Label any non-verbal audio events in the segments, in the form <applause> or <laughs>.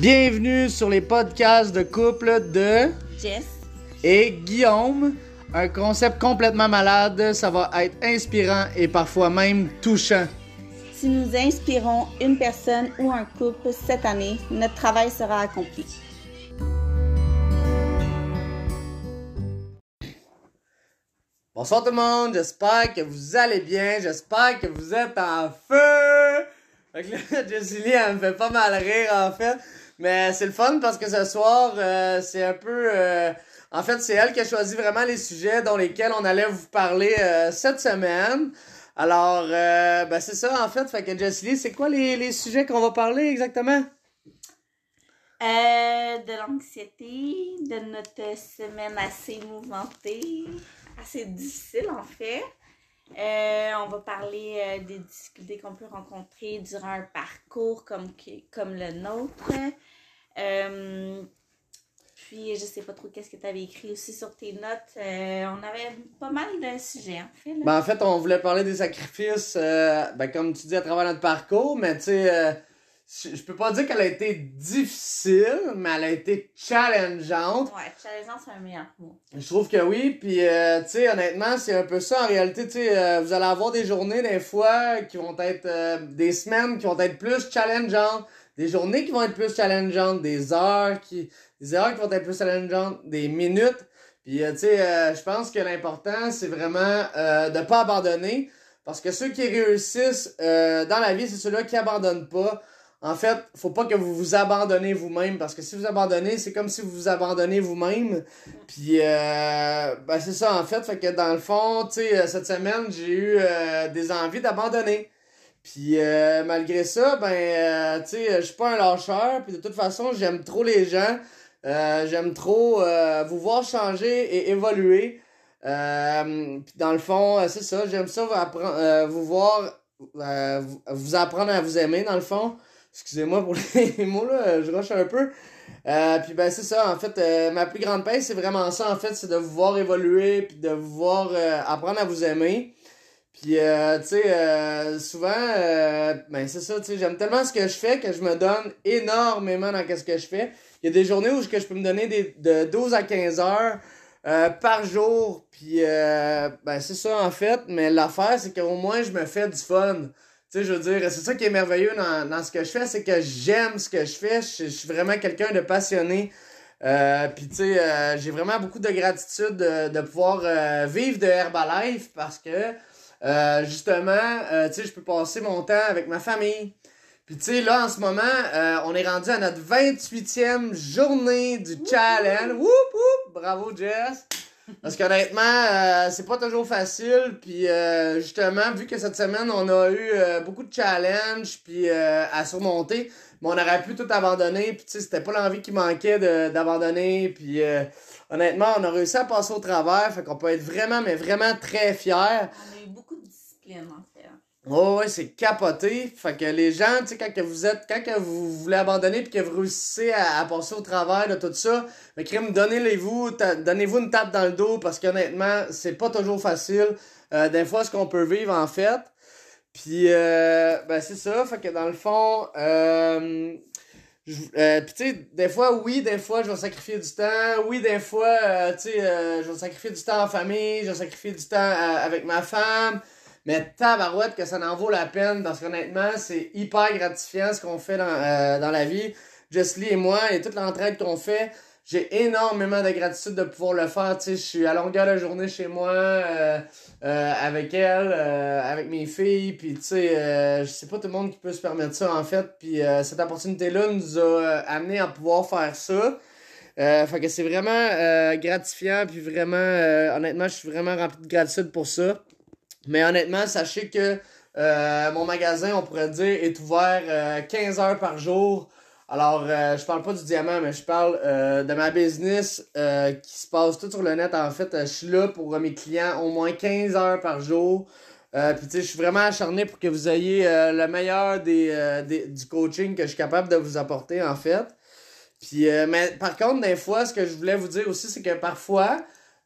Bienvenue sur les podcasts de couple de Jess. et Guillaume. Un concept complètement malade, ça va être inspirant et parfois même touchant. Si nous inspirons une personne ou un couple cette année, notre travail sera accompli. Bonsoir tout le monde, j'espère que vous allez bien, j'espère que vous êtes en feu. Fait que là, <laughs> Jessie Lee, elle me fait pas mal rire en fait. Mais c'est le fun parce que ce soir, euh, c'est un peu... euh, en fait, c'est elle qui a choisi vraiment les sujets dont lesquels on allait vous parler euh, cette semaine. Alors, ben c'est ça en fait. Fait que Jessie c'est quoi les, les sujets qu'on va parler exactement? De l'anxiété, de notre semaine assez mouvementée, assez difficile en fait. Euh, on va parler euh, des difficultés qu'on peut rencontrer durant un parcours comme, comme le nôtre. Euh, puis, je sais pas trop qu'est-ce que tu avais écrit aussi sur tes notes. On avait pas mal de sujets en fait. Ben, en fait, on voulait parler des sacrifices, ben, comme tu dis, à travers notre parcours, mais tu sais, je peux pas dire qu'elle a été difficile, mais elle a été challengeante. Ouais, challengeant, c'est un meilleur mot. Je trouve que oui, puis euh, tu sais, honnêtement, c'est un peu ça en réalité, tu sais, euh, vous allez avoir des journées des fois qui vont être, euh, des semaines qui vont être plus challengeantes, des journées qui vont être plus challengeantes, des heures qui, des heures qui vont être plus challengeantes, des minutes. Puis euh, tu sais, euh, je pense que l'important c'est vraiment euh, de pas abandonner, parce que ceux qui réussissent euh, dans la vie, c'est ceux-là qui abandonnent pas. En fait, faut pas que vous vous abandonnez vous-même parce que si vous abandonnez, c'est comme si vous vous abandonnez vous-même. Puis euh, ben c'est ça en fait, fait que dans le fond, tu sais euh, cette semaine, j'ai eu euh, des envies d'abandonner. Puis euh, malgré ça, ben tu sais, je suis pas un lâcheur, puis de toute façon, j'aime trop les gens. J'aime trop vous voir changer et évoluer. Puis dans le fond, c'est ça, j'aime ça vous, vous voir vous apprendre à vous aimer dans le fond. Excusez-moi pour <laughs> les mots là, je rush un peu. Euh, puis ben c'est ça, en fait, euh, ma plus grande paix, c'est vraiment ça, en fait, c'est de vous voir évoluer, puis de vous voir euh, apprendre à vous aimer. Puis, euh, tu sais, souvent, ben c'est ça, tu sais, j'aime tellement ce que je fais que je me donne énormément dans ce que je fais. Il y a des journées où je, peux me donner des, de 12 à 15 heures par jour. Puis, ben c'est ça, en fait, mais l'affaire, c'est qu'au moins, je me fais du fun. Tu sais, je veux dire, c'est ça qui est merveilleux dans, dans ce que je fais, c'est que j'aime ce que je fais. Je, je suis vraiment quelqu'un de passionné. Euh, puis tu sais, euh, j'ai vraiment beaucoup de gratitude de, de pouvoir euh, vivre de Herbalife parce que justement, tu sais, je peux passer mon temps avec ma famille. Puis tu sais, là, en ce moment, on est rendu à notre 28e journée du challenge. Whoop, whoop! Bravo, Jess! Parce qu'honnêtement, euh, c'est pas toujours facile. Puis euh, justement, vu que cette semaine, on a eu euh, beaucoup de challenges puis euh, à surmonter, mais on aurait pu tout abandonner. Puis tu sais, c'était pas l'envie qui manquait d'abandonner. Puis euh, honnêtement, on a réussi à passer au travers. Fait qu'on peut être vraiment, mais vraiment très fiers. On a eu beaucoup de discipline en fait. Oh ouais, c'est capoté. Fait que les gens, tu sais, quand que vous êtes, quand que vous voulez abandonner puis que vous réussissez à, passer au travers de tout ça, mais crime, donnez-les-vous, donnez-vous une tape dans le dos parce qu'honnêtement, c'est pas toujours facile. Euh, des fois, ce qu'on peut vivre en fait. Puis, euh, ben c'est ça. Fait que dans le fond, euh, euh, puis tu sais, des fois, oui, des fois, je vais sacrifier du temps. Oui, des fois, euh, tu sais, euh, je vais sacrifier du temps en famille, je vais sacrifier du temps avec ma femme. Mais tabarouette que ça en vaut la peine parce qu'honnêtement, c'est hyper gratifiant ce qu'on fait dans, euh, dans la vie. Jessie et moi et toute l'entraide qu'on fait, j'ai énormément de gratitude de pouvoir le faire. Tu sais, je suis à longueur de journée chez moi euh, euh, avec elle, euh, avec mes filles. Puis tu sais, euh, je sais pas tout le monde qui peut se permettre ça en fait. Puis euh, cette opportunité-là nous a amené à pouvoir faire ça. Euh, fait que c'est vraiment euh, gratifiant. Puis vraiment, euh, honnêtement, je suis vraiment rempli de gratitude pour ça. Mais honnêtement, sachez que euh, mon magasin, on pourrait dire, est ouvert euh, 15 heures par jour. Alors, euh, je parle pas du diamant, mais je parle euh, de ma business euh, qui se passe tout sur le net. En fait, Euh, je suis là pour euh, mes clients au moins 15 heures par jour. Euh, Puis, tu sais, je suis vraiment acharné pour que vous ayez euh, le meilleur des, euh, des- du coaching que je suis capable de vous apporter, en fait. Puis, euh, mais par contre, des fois, ce que je voulais vous dire aussi, c'est que parfois,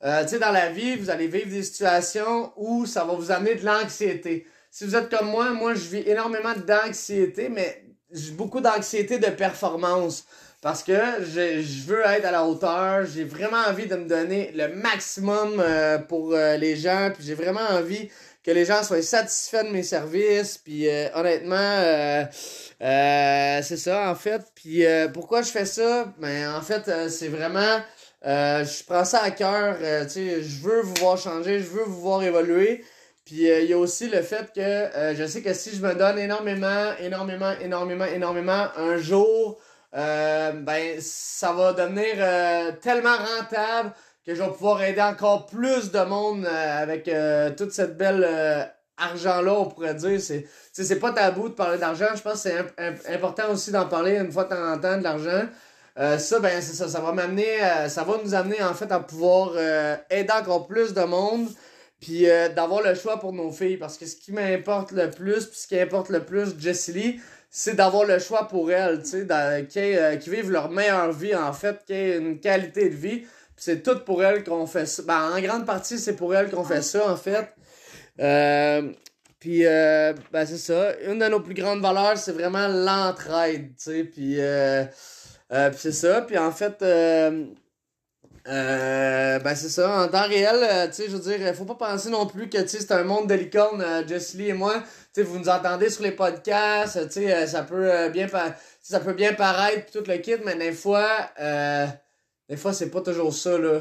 euh, tu sais, dans la vie, vous allez vivre des situations où ça va vous amener de l'anxiété. Si vous êtes comme moi, moi, je vis énormément d'anxiété, mais j'ai beaucoup d'anxiété de performance. Parce que je, je veux être à la hauteur, j'ai vraiment envie de me donner le maximum euh, pour euh, les gens, puis j'ai vraiment envie que les gens soient satisfaits de mes services, puis honnêtement, c'est ça en fait. Puis pourquoi je fais ça? Ben en fait, c'est vraiment, je prends ça à cœur, sais, je veux vous voir changer, je veux vous voir évoluer. Puis il y a aussi le fait que je sais que si je me donne énormément, énormément, énormément, énormément, un jour, euh, ben ça va devenir euh, tellement rentable que je vais pouvoir aider encore plus de monde euh, avec toute cette belle argent-là, on pourrait dire. C'est, c'est pas tabou de parler d'argent. Je pense que c'est important aussi d'en parler une fois de temps en temps de l'argent. Ça, ben, c'est ça. Ça va m'amener, ça va nous amener, en fait, à pouvoir aider encore plus de monde. Puis d'avoir le choix pour nos filles. Parce que ce qui m'importe le plus, puis ce qui importe le plus, Jessie Lee, c'est d'avoir le choix pour elles, tu sais, euh, qui, vivent leur meilleure vie, en fait, qui aient une qualité de vie. c'est tout pour elles qu'on fait ça. Ben, en grande partie, c'est pour elles qu'on fait ça, en fait. Euh, puis, euh, ben, c'est ça. Une de nos plus grandes valeurs, c'est vraiment l'entraide, tu sais. Puis, c'est ça. Puis, en fait, ben, c'est ça. En temps réel, tu sais, je veux dire, faut pas penser non plus que, tu sais, c'est un monde de licorne, Jess Lee et moi vous nous entendez sur les podcasts, euh, ça peut euh, bien ça peut bien paraître tout le kit, mais des fois, euh, des fois c'est pas toujours ça là.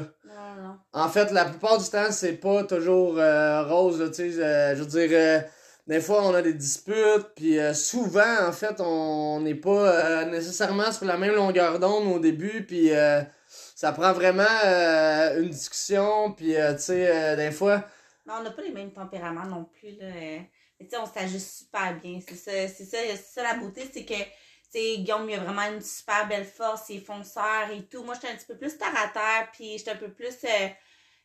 En fait, la plupart du temps, c'est pas toujours rose, je veux dire, des fois on a des disputes, puis souvent en fait on n'est pas nécessairement sur la même longueur d'onde au début, puis ça prend vraiment une discussion, puis tu sais, des fois. Non, on n'a pas les mêmes tempéraments non plus là tu sais, on s'ajuste super bien. C'est ça, c'est ça, ça la beauté, c'est que, tu Guillaume, il a vraiment une super belle force, il est fonceur et tout. Moi, j'étais un petit peu plus terre à terre, puis j'étais un peu plus.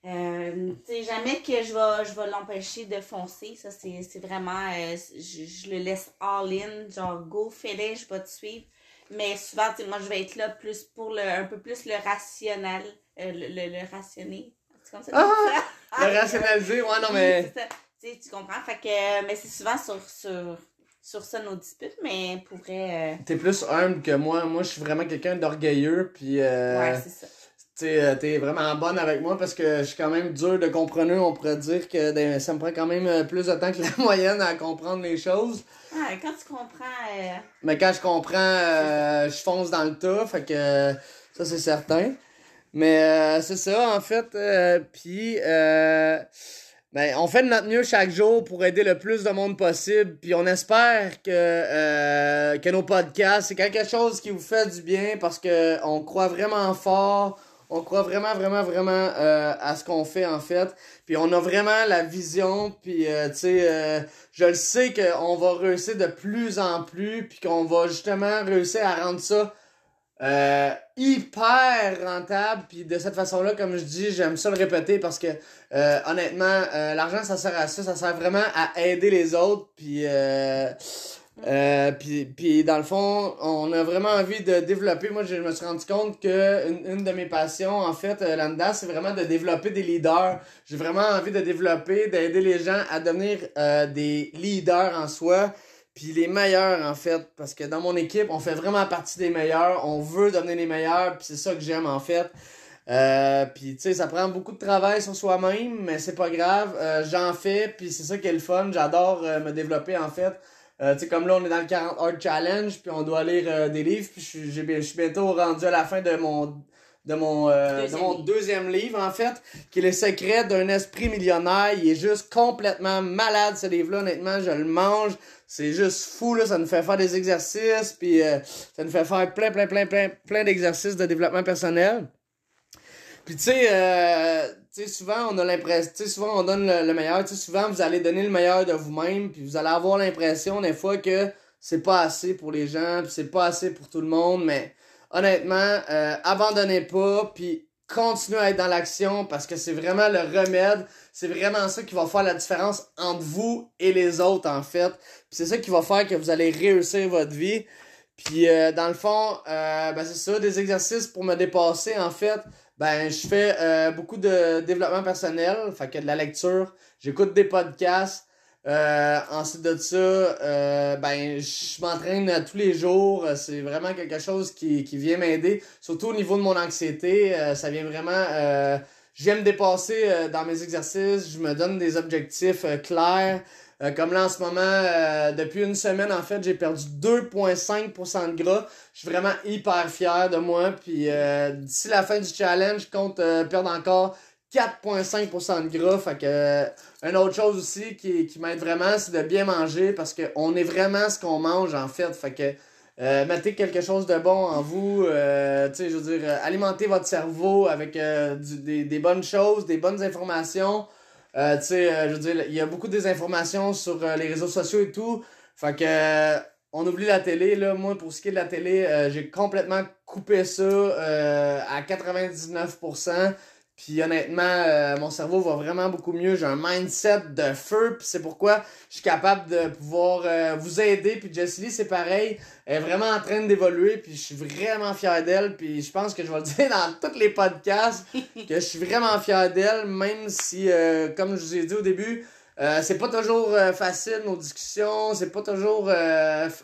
Euh, euh, sais, jamais que je vais, je vais l'empêcher de foncer. Ça, c'est vraiment. Euh, je, je, le laisse all-in, genre, go, fais-le, je vais te suivre. Mais souvent, moi, je vais être là plus pour le, un peu plus le rationnel, le, le, rationner. C'est comme ça? Ah! le rationaliser, ouais, non, mais tu comprends? Fait que, mais c'est souvent sur, sur, sur ça nos disputes, mais pour vrai. T'es plus humble que moi. Moi, je suis vraiment quelqu'un d'orgueilleux, puis. Euh, ouais, c'est ça. Euh, t'es vraiment bonne avec moi parce que je suis quand même dur de comprendre. On pourrait dire que ça me prend quand même euh, plus de temps que la <laughs> moyenne à comprendre les choses. Ah, quand tu comprends. Mais quand je comprends, je fonce dans le tas. Fait que ça, c'est certain. Mais c'est ça, en fait. Puis. Ben, on fait de notre mieux chaque jour pour aider le plus de monde possible. Puis on espère que, euh, que nos podcasts, c'est quelque chose qui vous fait du bien parce que on croit vraiment fort. On croit vraiment, vraiment, vraiment euh, à ce qu'on fait en fait. Puis on a vraiment la vision. Puis euh, tu sais, euh, je le sais qu'on va réussir de plus en plus. Puis qu'on va justement réussir à rendre ça hyper rentable. Puis de cette façon-là, comme je dis, j'aime ça le répéter parce que honnêtement, l'argent, ça sert à ça. Ça sert vraiment à aider les autres. Puis, puis, puis dans le fond, on a vraiment envie de développer. Moi, je me suis rendu compte que une, une de mes passions, en fait, là-dedans, c'est vraiment de développer des leaders. J'ai vraiment envie de développer, d'aider les gens à devenir des leaders en soi. Puis les meilleurs, en fait, parce que dans mon équipe, on fait vraiment partie des meilleurs. On veut devenir les meilleurs, puis c'est ça que j'aime, en fait. Euh, puis, tu sais, ça prend beaucoup de travail sur soi-même, mais c'est pas grave. Euh, j'en fais, puis c'est ça qui est le fun. J'adore euh, me développer, en fait. Tu sais, comme là, on est dans le 40 Hard Challenge, puis on doit lire des livres, puis je suis bientôt rendu à la fin de mon de mon, de mon deuxième livre, en fait, qui est Le secret d'un esprit millionnaire. Il est juste complètement malade, ce livre-là. Honnêtement, je le mange. C'est juste fou, là. Ça nous fait faire des exercices, puis euh, ça nous fait faire plein, plein, plein, plein, plein d'exercices de développement personnel. Puis tu sais, euh, tu sais, souvent on a l'impression, tu sais, souvent on donne le, meilleur, tu sais, souvent vous allez donner le meilleur de vous-même, puis vous allez avoir l'impression des fois que c'est pas assez pour les gens, puis c'est pas assez pour tout le monde, mais honnêtement, euh, abandonnez pas, puis continuez à être dans l'action parce que c'est vraiment le remède. C'est vraiment ça qui va faire la différence entre vous et les autres, en fait. c'est ça qui va faire que vous allez réussir votre vie. Puis, euh, dans le fond, euh, ben, c'est ça, des exercices pour me dépasser, en fait. Ben, je fais euh, beaucoup de développement personnel, fait que de la lecture. J'écoute des podcasts. Euh, ensuite de ça, euh, ben, je m'entraîne tous les jours. C'est vraiment quelque chose qui, qui vient m'aider, surtout au niveau de mon anxiété. Euh, ça vient vraiment. Euh, J'aime me dépasser euh, dans mes exercices. Je me donne des objectifs clairs. Comme là en ce moment, depuis une semaine en fait, j'ai perdu 2,5% de gras. Je suis vraiment hyper fier de moi. Puis d'ici la fin du challenge, je compte perdre encore 4,5% de gras. Fait que, euh, une autre chose aussi qui, qui m'aide vraiment, c'est de bien manger parce qu'on est vraiment ce qu'on mange en fait. Fait que, euh, mettez quelque chose de bon en vous. Euh, tu sais, je veux dire, euh, alimentez votre cerveau avec des, des, bonnes choses, des bonnes informations. Tu sais, je veux dire, il y a beaucoup de désinformations sur les réseaux sociaux et tout. Fait que, on oublie la télé, là. Moi, pour ce qui est de la télé, j'ai complètement coupé ça à 99%. Puis honnêtement, euh, mon cerveau va vraiment beaucoup mieux. J'ai un mindset de feu. Puis c'est pourquoi je suis capable de pouvoir euh, vous aider. Puis Jessie c'est pareil. Elle est vraiment en train d'évoluer. Puis je suis vraiment fier d'elle. Puis je pense que je vais le <laughs> dire dans tous les podcasts <laughs> que je suis vraiment fier d'elle. Même si, euh, comme je vous ai dit au début, c'est pas toujours facile nos discussions. C'est pas toujours...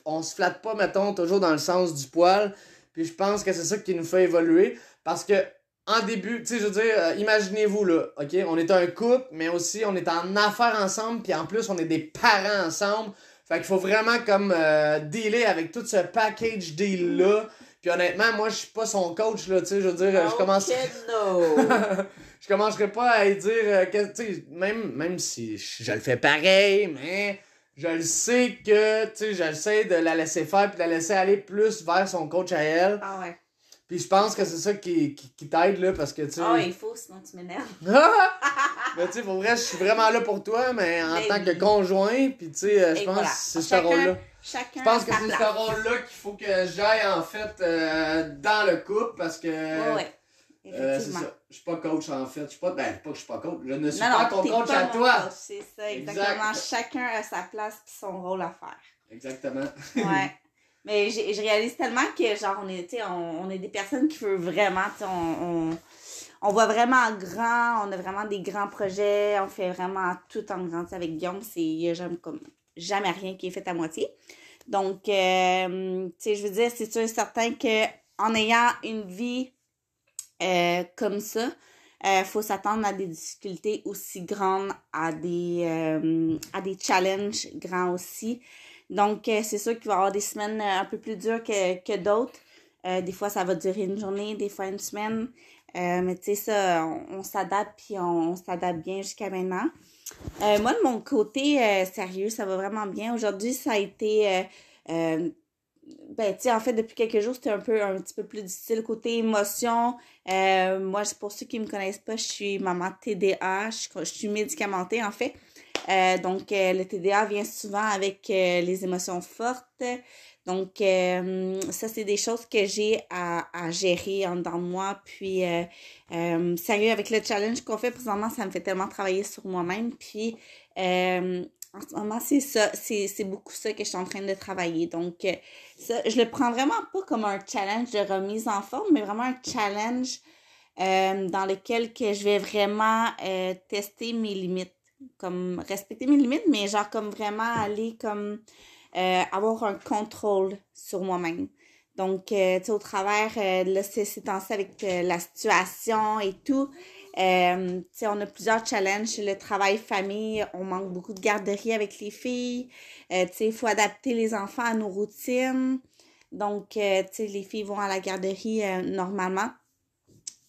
on se flatte pas, mettons, toujours dans le sens du poil. Puis je pense que c'est ça qui nous fait évoluer. Parce que en début, tu sais, je veux dire, euh, imaginez-vous là, ok, on est un couple, mais aussi on est en affaires ensemble, puis en plus on est des parents ensemble. Fait qu'il faut vraiment comme euh, dealer avec tout ce package deal là. Puis honnêtement, moi je suis pas son coach là, tu sais, je veux dire, je commence. <laughs> je commencerai pas à dire euh, que, tu sais, même même si je le fais pareil, mais je le sais que, tu sais, j'essaie de la laisser faire puis de la laisser aller plus vers son coach à elle. Ah ouais. Puis je pense que c'est ça qui, qui, qui t'aide, là, parce que, tu sais... Ah, il faut, sinon tu m'énerves. <laughs> mais tu sais, pour vrai, je suis vraiment là pour toi, mais en tant que conjoint, puis tu sais, euh, je pense que c'est ce rôle-là. Chacun Je pense que c'est ce rôle-là qu'il faut que j'aille, en fait, euh, dans le couple, parce que... Ouais, ouais. Euh, c'est ça. Je suis pas coach, en fait. Je suis pas... Ben, pas que je suis pas coach. Je ne suis pas ton coach à toi. C'est ça, exactement. Chacun a sa place et son rôle à faire. Exactement. ouais. <laughs> Mais je réalise tellement que, genre, on est, on, on est des personnes qui veulent vraiment, on, on, on voit vraiment grand, on a vraiment des grands projets, on fait vraiment tout en grand. avec Guillaume, c'est jamais, comme, jamais rien qui est fait à moitié. Donc, euh, tu sais, je veux dire, c'est sûr et certain que en ayant une vie euh, comme ça, il euh, faut s'attendre à des difficultés aussi grandes, à des, euh, à des challenges grands aussi. Donc, euh, c'est sûr qu'il va y avoir des semaines euh, un peu plus dures que, que d'autres. Euh, des fois, ça va durer une journée, des fois une semaine. mais tu sais, ça, on, s'adapte, puis on, s'adapte bien jusqu'à maintenant. moi, de mon côté, sérieux, ça va vraiment bien. Aujourd'hui, ça a été... ben, tu sais, en fait, depuis quelques jours, c'était un peu, un petit peu plus difficile côté émotion. moi, pour ceux qui me connaissent pas, je suis maman TDA, je, je suis médicamentée, en fait. Euh, donc, euh, le TDA vient souvent avec euh, les émotions fortes. Donc, ça, c'est des choses que j'ai à, gérer en moi. Puis, sérieux, avec le challenge qu'on fait présentement, ça me fait tellement travailler sur moi-même. Puis, en ce moment, c'est ça, c'est beaucoup ça que je suis en train de travailler. Donc, ça, je le prends vraiment pas comme un challenge de remise en forme, mais vraiment un challenge dans lequel que je vais vraiment tester mes limites comme respecter mes limites, mais genre comme vraiment aller comme euh, avoir un contrôle sur moi-même. Donc, euh, tu sais, au travers euh, là, c'est temps-ci avec euh, la situation et tout, tu sais, on a plusieurs challenges. Le travail famille, on manque beaucoup de garderie avec les filles. tu sais, il faut adapter les enfants à nos routines. Donc, tu sais, les filles vont à la garderie normalement.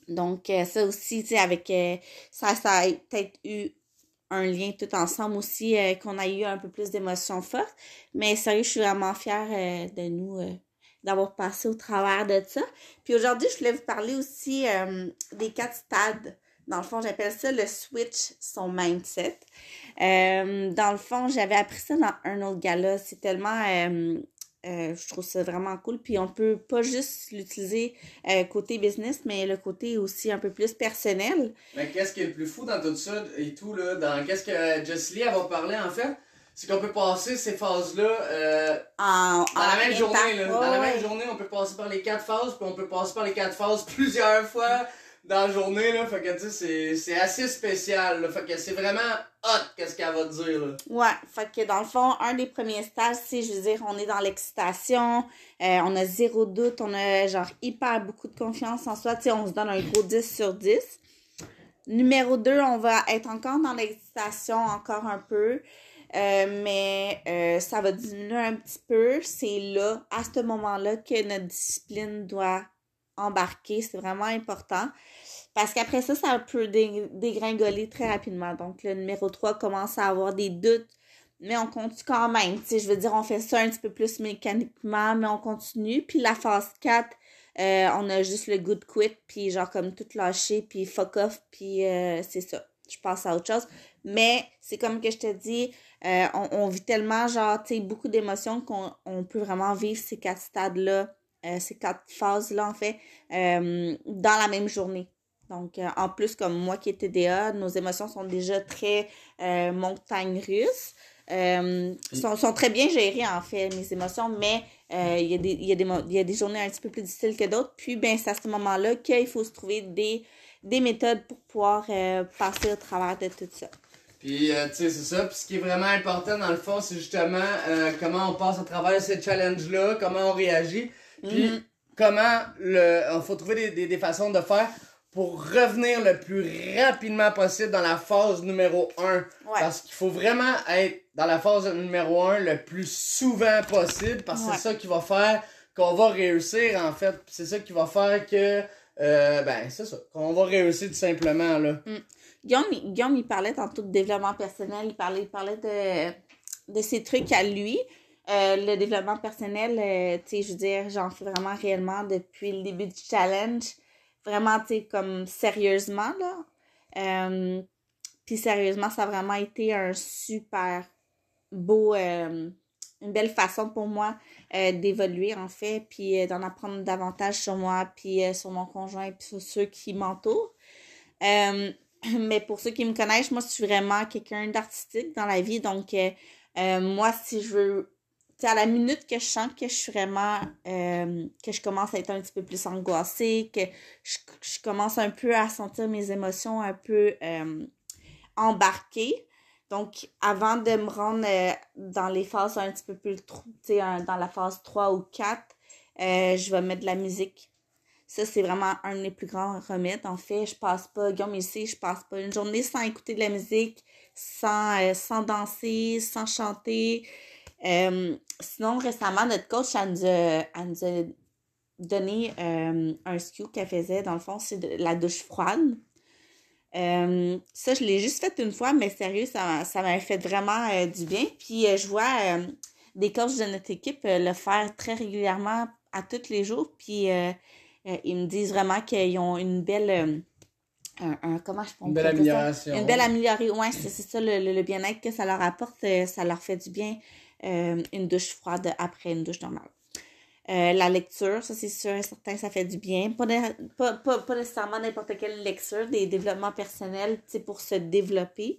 Donc, ça aussi, tu sais, avec ça, ça a peut-être eu un lien tout ensemble aussi, euh, qu'on a eu un peu plus d'émotions fortes. Mais sérieux, je suis vraiment fière euh, de nous, euh, d'avoir passé au travers de ça. Puis aujourd'hui, je voulais vous parler aussi des quatre stades. Dans le fond, j'appelle ça le switch son mindset. dans le fond, j'avais appris ça dans un autre gala. C'est tellement euh, je trouve ça vraiment cool. Puis on peut pas juste l'utiliser euh, côté business, mais le côté aussi un peu plus personnel. Mais qu'est-ce qui est le plus fou dans tout ça et tout, là, dans qu'est-ce que Jessie va parler en fait? C'est qu'on peut passer ces phases-là euh, en, dans la même journée. Là. dans la même journée, on peut passer par les quatre phases, puis on peut passer par les quatre phases plusieurs fois dans la journée, là. Fait que, tu sais, c'est- assez spécial, là. Fait que c'est vraiment hot, qu'est-ce qu'elle va dire, là. Ouais, fait que dans le fond, un des premiers stages, c'est, je veux dire, on est dans l'excitation, euh, on a zéro doute, on a genre hyper beaucoup de confiance en soi, tu sais, on se donne un gros 10 sur 10. Numéro 2, on va être encore dans l'excitation, encore un peu, euh, mais euh, ça va diminuer un petit peu. C'est là, à ce moment-là, que notre discipline doit embarquer. C'est vraiment important. Parce qu'après ça, ça peut dé- dégringoler très rapidement. Donc, le numéro 3 commence à avoir des doutes, mais on continue quand même. Tu je veux dire, on fait ça un petit peu plus mécaniquement, mais on continue. Puis la phase 4, euh, on a juste le good quit, puis genre comme tout lâcher, puis fuck off, puis euh, c'est ça. Je passe à autre chose. Mais c'est comme que je te dis, euh, on, vit tellement, genre, tu sais, beaucoup d'émotions qu'on on peut vraiment vivre ces quatre stades-là, ces quatre phases-là, en fait, euh, dans la même journée. Donc, euh, en plus, comme moi qui ai TDA, nos émotions sont déjà très euh, montagnes russes. Euh, sont, sont très bien gérées, en fait, mes émotions, mais euh, il y, y, y a des journées un petit peu plus difficiles que d'autres. Puis, ben, c'est à ce moment-là qu'il faut se trouver des, des méthodes pour pouvoir euh, passer au travers de tout ça. Puis, euh, tu sais, c'est ça. Puis, ce qui est vraiment important, dans le fond, c'est justement euh, comment on passe à travers ces challenges-là, comment on réagit, puis Mhm. comment le. Il faut trouver des, des, des façons de faire pour revenir le plus rapidement possible dans la phase numéro 1. Ouais. Parce qu'il faut vraiment être dans la phase numéro 1 le plus souvent possible, parce que Ouais. c'est ça qui va faire qu'on va réussir, en fait. C'est ça qui va faire que. euh, ben, c'est ça. Qu'on va réussir tout simplement, là. Guillaume, il- Guillaume, il parlait tantôt de développement personnel, il parlait, il parlait de, de ses trucs à lui. Euh, le développement personnel, euh, tu sais, je veux dire, j'en fais vraiment réellement depuis le début du challenge. Vraiment, tu sais, comme sérieusement, là. Euh, Puis sérieusement, ça a vraiment été un super beau, une belle façon pour moi d'évoluer, en fait, puis d'en apprendre davantage sur moi, puis sur mon conjoint, puis sur ceux qui m'entourent. <clears throat> Mais pour ceux qui me connaissent, moi, je suis vraiment quelqu'un d'artistique dans la vie. Donc, moi, si je veux. À la minute que je sens que je suis vraiment. euh, que je commence à être un petit peu plus angoissée, que je, commence un peu à sentir mes émotions un peu euh, embarquées. Donc, avant de me rendre euh, dans les phases un petit peu plus. Tu un- dans la phase 3 ou 4, euh, je vais mettre de la musique. Ça, c'est vraiment un des plus grands remèdes. En fait, je passe pas, Guillaume ici, je passe pas une journée sans écouter de la musique, sans, sans danser, sans chanter. Euh, sinon, récemment, notre coach, elle nous a, elle nous a donné euh, un SKU qu'elle faisait. Dans le fond, c'est de la douche froide. Euh, ça, je l'ai juste fait une fois, mais sérieux, ça, m'a- ça m'a fait vraiment du bien. Puis, je vois des coachs de notre équipe le faire très régulièrement à tous les jours. Puis, ils me disent vraiment qu'ils ont une belle. un, un- comment je peux Une belle ça? amélioration. Une belle amélioration. Ouais, c'est ça, le, le- le bien-être que ça leur apporte, ça leur fait du bien. Euh, une douche froide après une douche normale. Euh, la lecture, ça c'est sûr et certain, ça fait du bien. Pas, pas, pas, pas nécessairement n'importe quelle lecture, des développements personnels, pour se développer.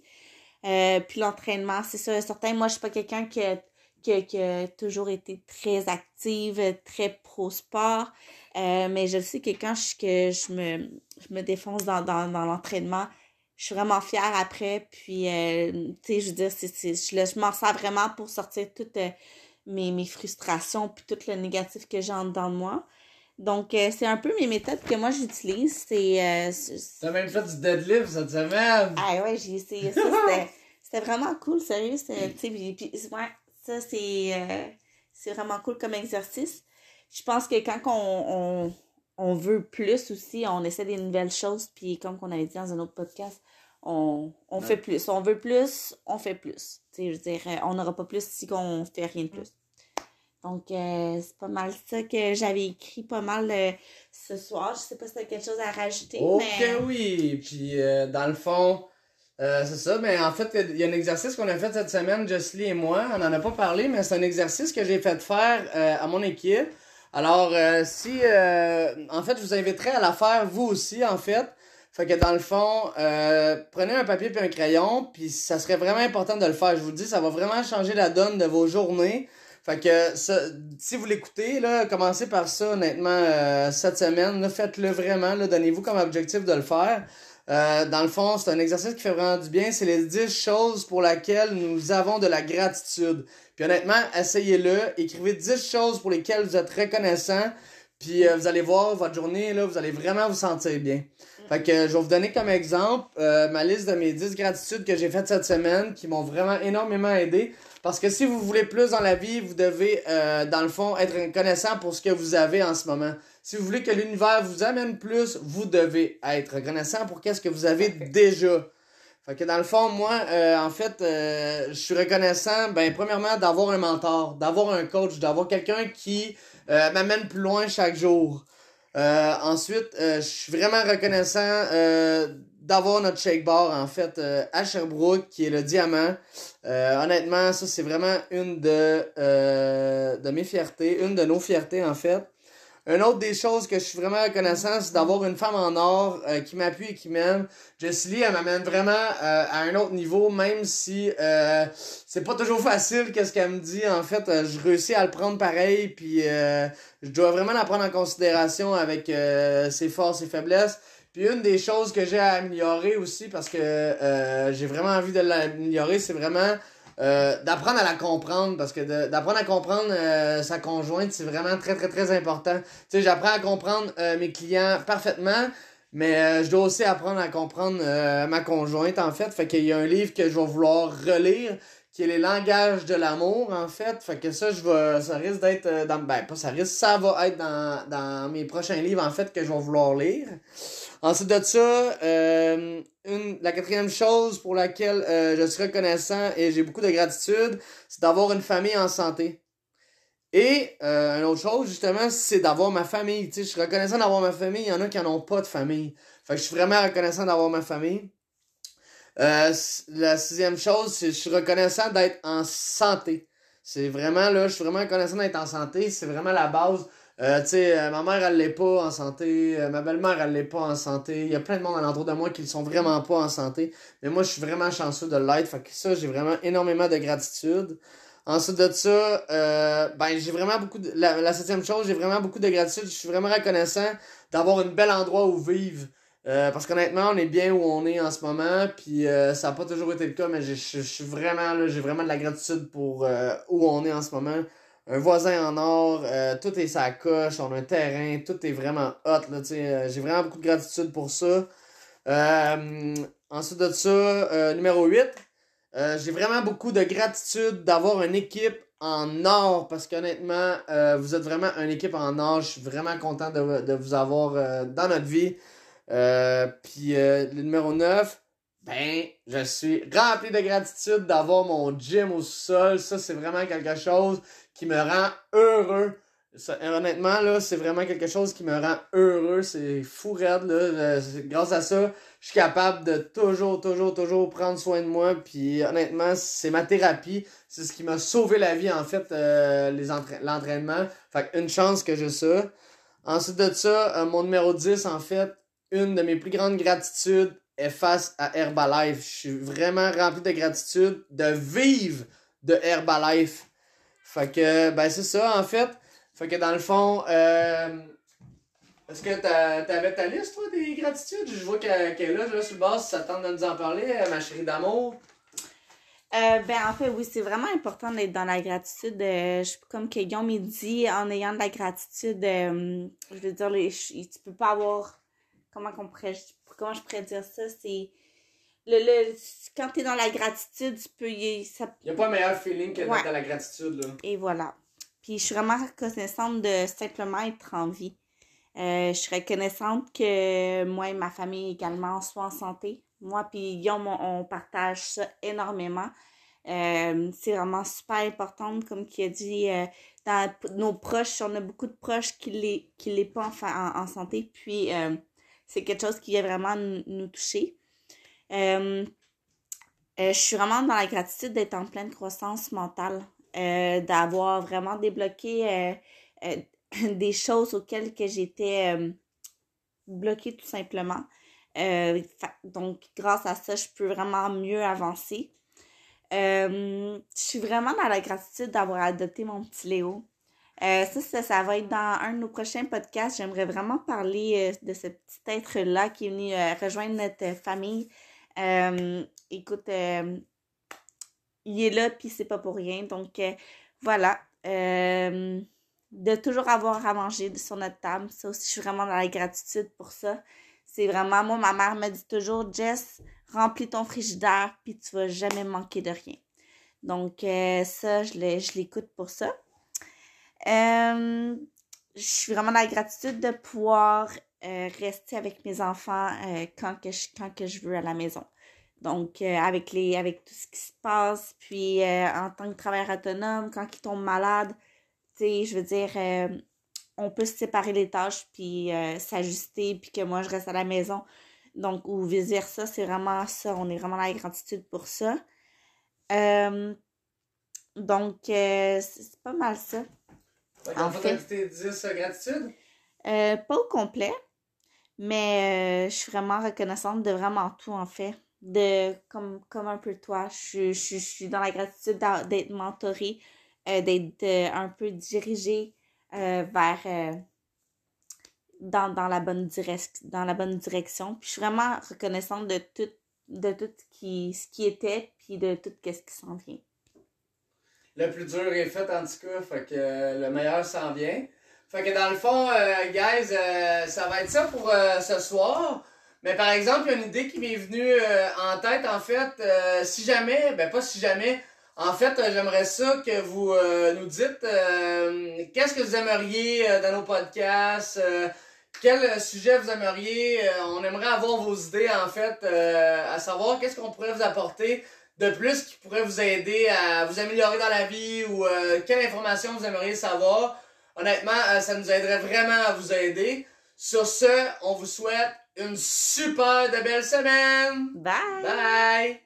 Euh, puis l'entraînement, c'est sûr et certain. Moi, je suis pas quelqu'un qui a, toujours été très active, très pro-sport. Mais je sais que quand je, que je, me, je me défonce dans, dans, dans l'entraînement, je suis vraiment fière après. Puis, euh, tu sais, je veux dire, c'est, c'est, je, m'en sers vraiment pour sortir toutes euh, mes, mes frustrations puis tout le négatif que j'ai en dedans de moi. Donc, euh, c'est un peu mes méthodes que moi j'utilise. C'est. euh, T'as même fait du deadlift cette semaine. ah ouais, j'ai essayé ça. C'était, <laughs> vraiment cool, sérieux. C'était, tu sais, puis, ouais, ça, c'est, c'est vraiment cool comme exercice. Je pense que quand on, on, on veut plus aussi, on essaie des nouvelles choses. Puis comme on avait dit dans un autre podcast, on, on Ouais. fait plus. On veut plus, on fait plus. Je veux dire, on n'aura pas plus si on fait rien de plus. Donc, euh, c'est pas mal ça que j'avais écrit pas mal euh, ce soir. Je sais pas si t'as quelque chose à rajouter, Ok, mais... oui. Puis, euh, dans le fond, c'est ça. Mais en fait, il y a un exercice qu'on a fait cette semaine, Jocelyn et moi. On en a pas parlé, mais c'est un exercice que j'ai fait faire à mon équipe. Alors, si. en fait, je vous inviterai à la faire vous aussi, en fait. Fait que dans le fond, euh, prenez un papier puis un crayon, puis ça serait vraiment important de le faire. Je vous dis, ça va vraiment changer la donne de vos journées. Fait que si vous l'écoutez, là, commencez par ça, honnêtement, euh, cette semaine. Faites-le vraiment. Donnez-vous comme objectif de le faire. Euh, dans le fond, c'est un exercice qui fait vraiment du bien. C'est les 10 choses pour lesquelles nous avons de la gratitude. Puis honnêtement, essayez-le. Écrivez 10 choses pour lesquelles vous êtes reconnaissant. Puis euh, vous allez voir votre journée, là, vous allez vraiment vous sentir bien. Fait que je vais vous donner comme exemple ma liste de mes 10 gratitudes que j'ai faites cette semaine qui m'ont vraiment énormément aidé. Parce que si vous voulez plus dans la vie, vous devez, euh, dans le fond, être reconnaissant pour ce que vous avez en ce moment. Si vous voulez que l'univers vous amène plus, vous devez être reconnaissant pour qu'est-ce que vous avez déjà. Fait que dans le fond, moi, euh, en fait, euh, je suis reconnaissant, ben, premièrement, d'avoir un mentor, d'avoir un coach, d'avoir quelqu'un qui m'amène plus loin chaque jour. Ensuite, je suis vraiment reconnaissant d'avoir notre shake bar en fait euh, à Sherbrooke qui est le diamant. Euh, honnêtement, ça c'est vraiment une de, euh, de mes fiertés, une de nos fiertés en fait. Une autre des choses que je suis vraiment reconnaissant, c'est d'avoir une femme en or qui m'appuie et qui m'aime. Jessie elle m'amène vraiment à un autre niveau, même si c'est pas toujours facile qu'est-ce qu'elle me dit. En fait, je réussis à le prendre pareil, puis je dois vraiment la prendre en considération avec ses forces et faiblesses. Puis une des choses que j'ai à améliorer aussi, parce que euh, j'ai vraiment envie de l'améliorer, c'est vraiment euh, d'apprendre à la comprendre. Parce que d'apprendre à comprendre euh, sa conjointe, c'est vraiment très, très, très important. Tu sais, j'apprends à comprendre mes clients parfaitement. Mais je dois aussi apprendre à comprendre ma conjointe, en fait. Fait qu'il y a un livre que je vais vouloir relire, qui est Les langages de l'amour, en fait. Fait que ça, je ça risque d'être dans, ben, pas ça risque, ça va être dans, dans mes prochains livres, en fait, que je vais vouloir lire. Ensuite de ça, euh, une, la quatrième chose pour laquelle euh, je suis reconnaissant et j'ai beaucoup de gratitude, c'est d'avoir une famille en santé. Et euh, une autre chose, justement, c'est d'avoir ma famille. Tu sais, je suis reconnaissant d'avoir ma famille. Il y en a qui n'en ont pas de famille. Fait que je suis vraiment reconnaissant d'avoir ma famille. Euh, la sixième chose, c'est je suis reconnaissant d'être en santé. C'est vraiment là, je suis vraiment reconnaissant d'être en santé. C'est vraiment la base. Euh, tu sais, euh, ma mère, elle l'est pas en santé. Euh, ma belle-mère, elle l'est pas en santé. Il y a plein de monde alentour de moi qui ne sont vraiment pas en santé. Mais moi, je suis vraiment chanceux de l'être. Fait que ça, j'ai vraiment énormément de gratitude. Ensuite de ça, ben, j'ai vraiment beaucoup de... La, septième chose, j'ai vraiment beaucoup de gratitude. Je suis vraiment reconnaissant d'avoir un bel endroit où vivre. Parce qu'honnêtement, on est bien où on est en ce moment, puis ça n'a pas toujours été le cas, mais je suis vraiment là, j'ai vraiment de la gratitude pour où on est en ce moment un voisin en or, euh, tout est sa coche, on a un terrain, tout est vraiment hot, là, euh, j'ai vraiment beaucoup de gratitude pour ça. Euh, ensuite de ça, numéro 8, j'ai vraiment beaucoup de gratitude d'avoir une équipe en or, parce qu'honnêtement, vous êtes vraiment une équipe en or, je suis vraiment content de, de vous avoir dans notre vie. Puis le numéro 9, ben, je suis rempli de gratitude d'avoir mon gym au sol. Ça, c'est vraiment quelque chose qui me rend heureux. honnêtement, là, c'est vraiment quelque chose qui me rend heureux. C'est fou raide, là. Grâce à ça, je suis capable de toujours, toujours, toujours prendre soin de moi. Puis honnêtement, c'est ma thérapie. C'est ce qui m'a sauvé la vie, en fait, euh, l'entraînement. Fait une chance que j'ai ça. Ensuite de ça, euh, mon numéro 10, en fait, une de mes plus grandes gratitudes est face à Herbalife. Je suis vraiment rempli de gratitude de vivre de Herbalife. Fait que, ben c'est ça, en fait. Fait que dans le fond, euh, est-ce que t'avais ta liste, toi, des gratitudes? Je vois qu'elle est là, là, sur le bas, ça tente de nous en parler, euh, ma chérie d'amour. Euh, ben, en fait, oui, c'est vraiment important d'être dans la gratitude. comme que Guillaume dit, en ayant de la gratitude, je veux dire, tu peux pas avoir. Comment, qu'on pourrait, comment je pourrais dire ça? C'est le, le, quand tu es dans la gratitude, tu peux. Il n'y a pas un meilleur feeling que d'être dans la gratitude. Là. Et voilà. Puis je suis vraiment reconnaissante de simplement être en vie. Euh, je suis reconnaissante que moi et ma famille également soient en santé. Moi puis Guillaume, on, partage ça énormément. Euh, c'est vraiment super important, comme qui a dit, euh, dans nos proches, on a beaucoup de proches qui ne l'est pas en, en, santé, puis c'est quelque chose qui vient vraiment nous toucher. Euh, euh, je suis vraiment dans la gratitude d'être en pleine croissance mentale, euh, d'avoir vraiment débloqué <laughs> des choses auxquelles que j'étais bloquée tout simplement. donc, grâce à ça, je peux vraiment mieux avancer. Je suis vraiment dans la gratitude d'avoir adopté mon petit Léo. Euh, ça, ça, va être dans un de nos prochains podcasts. J'aimerais vraiment parler de ce petit être-là qui est venu rejoindre notre famille. écoute, il est là, puis c'est pas pour rien. Donc, voilà de toujours avoir à manger sur notre table. Ça aussi, je suis vraiment dans la gratitude pour ça. C'est vraiment, moi, ma mère me dit toujours, Jess, remplis ton frigidaire, puis tu vas jamais manquer de rien. Donc, euh, ça, je l'écoute pour ça. Euh, je suis vraiment dans la gratitude de pouvoir euh, rester avec mes enfants quand, que je, quand que je veux à la maison. Donc, avec, les, avec tout ce qui se passe, puis en tant que travailleur autonome, quand ils tombent malades, je veux dire, euh, on peut se séparer les tâches puis euh, s'ajuster puis que moi je reste à la maison. Donc, ou vice-versa, c'est vraiment ça. On est vraiment dans la gratitude pour ça. Euh, donc, c'est pas mal ça. En fait, 10 gratitude? pas au complet, mais je suis vraiment reconnaissante de vraiment tout, en fait. De, comme, comme un peu toi, je, je suis dans la gratitude d'être mentorée euh, d'être euh, un peu dirigé euh, vers dans, la bonne dans la bonne direction. Puis je suis vraiment reconnaissante de tout, de tout ce qui, ce qui était, puis de tout ce qui s'en vient. Le plus dur est fait en tout cas, fait que le meilleur s'en vient. Fait que dans le fond, guys, ça va être ça pour ce soir. Mais par exemple, il y a une idée qui m'est venue en tête, en fait, si jamais, ben pas si jamais, en fait, euh, j'aimerais ça que vous euh, nous dites euh, qu'est-ce que vous aimeriez dans nos podcasts, quel sujet vous aimeriez. on aimerait avoir vos idées, en fait, à savoir qu'est-ce qu'on pourrait vous apporter de plus qui pourrait vous aider à vous améliorer dans la vie ou quelle information vous aimeriez savoir. Honnêtement, ça nous aiderait vraiment à vous aider. Sur ce, on vous souhaite une super de belle semaine. Bye. Bye.